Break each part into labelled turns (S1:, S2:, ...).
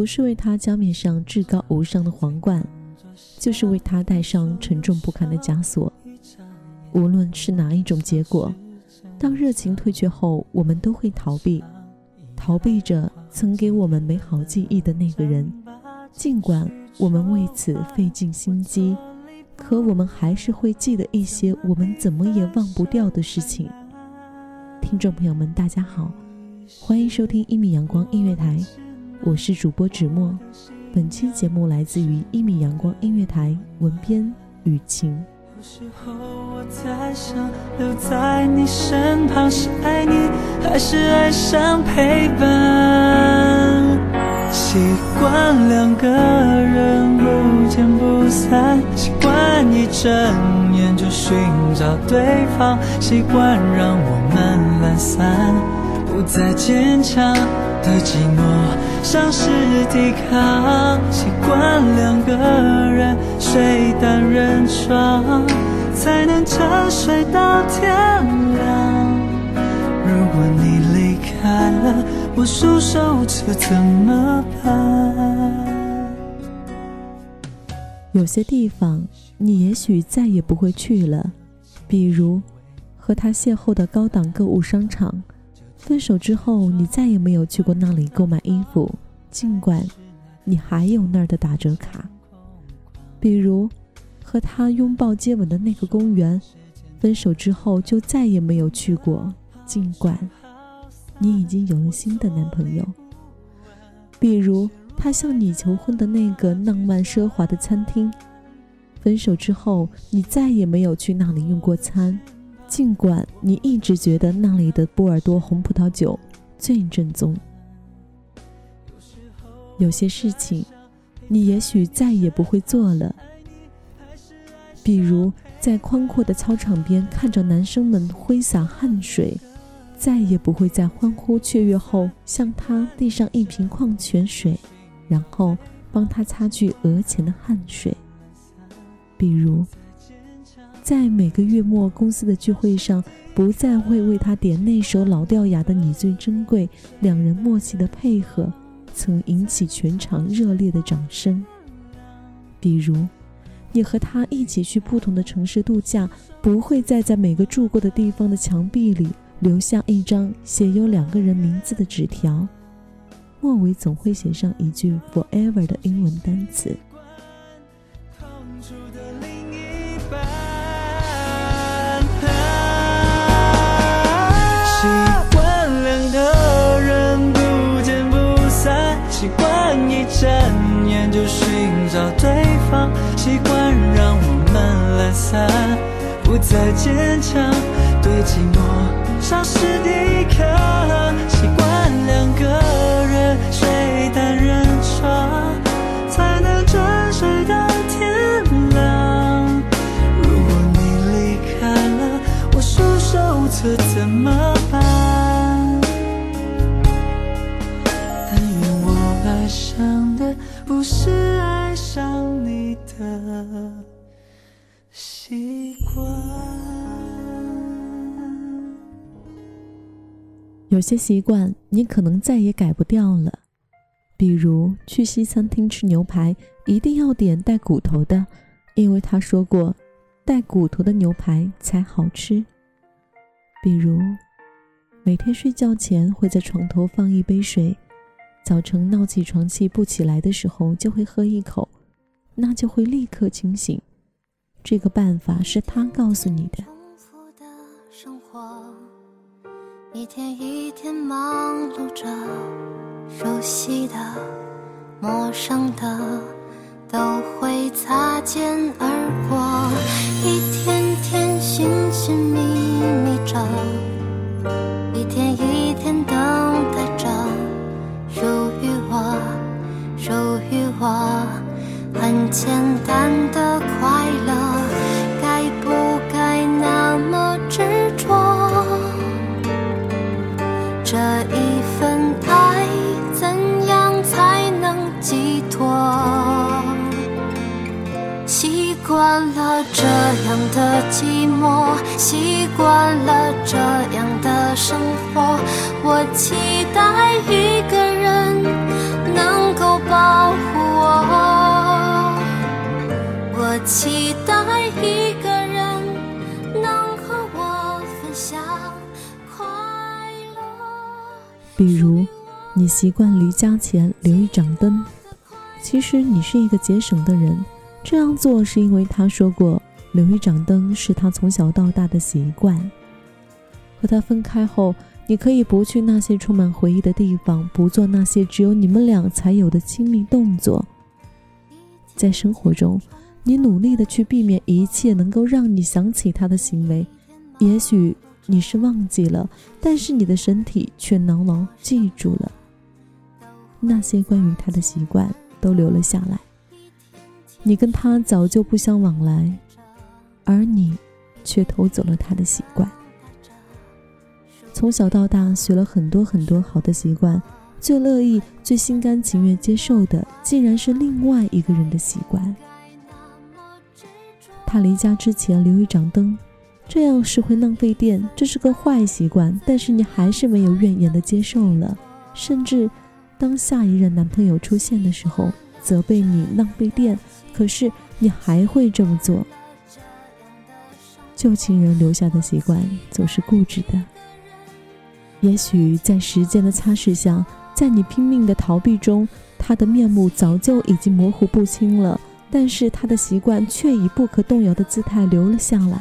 S1: 不是为他加冕上至高无上的皇冠，就是为他戴上沉重不堪的枷锁。无论是哪一种结果，当热情退却后，我们都会逃避，逃避着曾给我们美好记忆的那个人。尽管我们为此费尽心机，可我们还是会记得一些我们怎么也忘不掉的事情。听众朋友们，大家好。欢迎收听一米阳光音乐台，我是主播芷墨。本期节目来自于一米阳光音乐台，文编雨晴。
S2: 有时候我在想，留在你身旁是爱你，还是爱上陪伴？习惯两个人不见不散，习惯一睁眼就寻找对方，习惯让我们懒散，不再坚强的寂寞，像是抵抗。习惯两个人睡单人床，才能沉睡到天亮。如果你离开了，我束手这怎么办？
S1: 有些地方你也许再也不会去了，比如和他邂逅的高档购物商场。分手之后，你再也没有去过那里购买衣服，尽管你还有那儿的打折卡。比如和他拥抱接吻的那个公园，分手之后就再也没有去过，尽管你已经有了新的男朋友。比如他向你求婚的那个浪漫奢华的餐厅，分手之后你再也没有去那里用过餐，尽管你一直觉得那里的波尔多红葡萄酒最正宗。有些事情，你也许再也不会做了，比如在宽阔的操场边看着男生们挥洒汗水，再也不会在欢呼雀跃后向他递上一瓶矿泉水，然后帮他擦去额前的汗水。比如，在每个月末公司的聚会上，不再会为他点那首老掉牙的《你最珍贵》，两人默契的配合曾引起全场热烈的掌声。比如，你和他一起去不同的城市度假，不会再在每个住过的地方的墙壁里留下一张写有两个人名字的纸条，末尾总会写上一句 “forever” 的英文单词。
S2: 对方，习惯让我们懒散，不再坚强，对寂寞丧失抵抗，习惯两个人。
S1: 有些习惯你可能再也改不掉了，比如去西餐厅吃牛排一定要点带骨头的，因为他说过，带骨头的牛排才好吃。比如每天睡觉前会在床头放一杯水，早晨闹起床气不起来的时候就会喝一口，那就会立刻清醒。这个办法是他告诉你的。
S3: 一天一天忙碌着，熟悉的、陌生的都会擦肩而过。一天天寻寻觅觅着，惯了这样的寂寞，习惯了这样的生活。我期待一个人能够保护我，我期待一个人能和我分享快乐。
S1: 比如，你习惯离家前留一盏灯，其实你是一个节省的人。这样做是因为他说过，留一盏灯是他从小到大的习惯。和他分开后，你可以不去那些充满回忆的地方，不做那些只有你们俩才有的亲密动作。在生活中，你努力的去避免一切能够让你想起他的行为，也许。你是忘记了，但是你的身体却牢牢记住了。那些关于他的习惯都留了下来。你跟他早就不相往来，而你却偷走了他的习惯。从小到大学了很多很多好的习惯，最乐意、最心甘情愿接受的，竟然是另外一个人的习惯。他离家之前留一盏灯。这样是会浪费电，这是个坏习惯。但是你还是没有怨言的接受了，甚至当下一任男朋友出现的时候，责备你浪费电，可是你还会这么做。旧情人留下的习惯总是固执的。也许在时间的擦拭下，在你拼命的逃避中，他的面目早就已经模糊不清了，但是他的习惯却以不可动摇的姿态留了下来。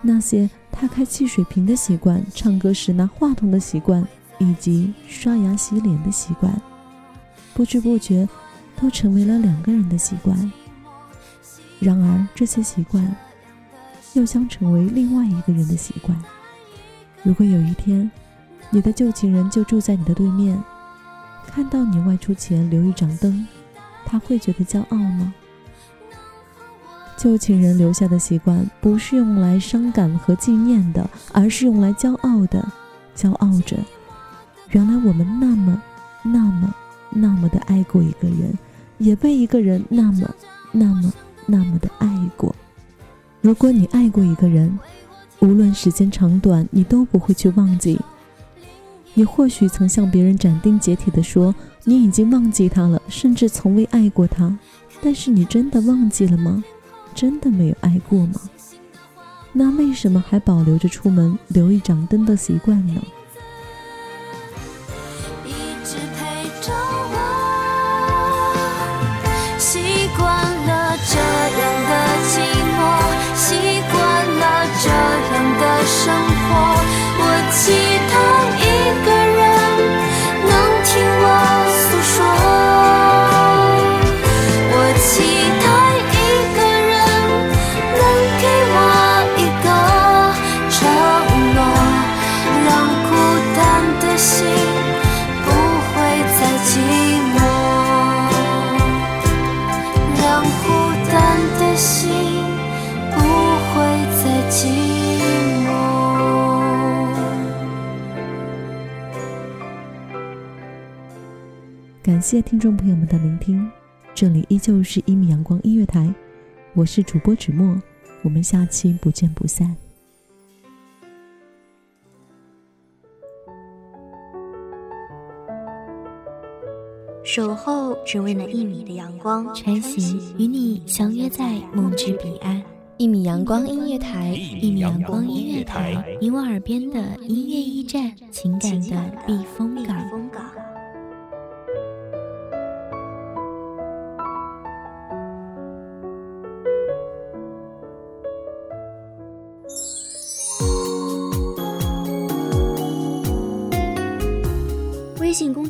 S1: 那些他开汽水瓶的习惯、唱歌时拿话筒的习惯，以及刷牙洗脸的习惯，不知不觉都成为了两个人的习惯。然而，这些习惯又将成为另外一个人的习惯。如果有一天，你的旧情人就住在你的对面，看到你外出前留一盏灯，他会觉得骄傲吗？旧情人留下的习惯，不是用来伤感和纪念的，而是用来骄傲的。骄傲着，原来我们那么、那么、那么的爱过一个人，也被一个人那么、那么、那么的爱过。如果你爱过一个人，无论时间长短，你都不会去忘记。你或许曾向别人斩钉截铁地说，你已经忘记他了，甚至从未爱过他。但是你真的忘记了吗？真的没有爱过吗？那为什么还保留着出门留一盏灯的习惯呢？感谢听众朋友们的聆听，这里依旧是一米阳光音乐台，我是主播芷墨，我们下期不见不散。
S4: 守候只为那一米的阳光，
S5: 穿行与你相约在梦之彼岸。一米阳光音乐台，一米阳光音乐台，你我耳边的音乐驿站，情感的避风港。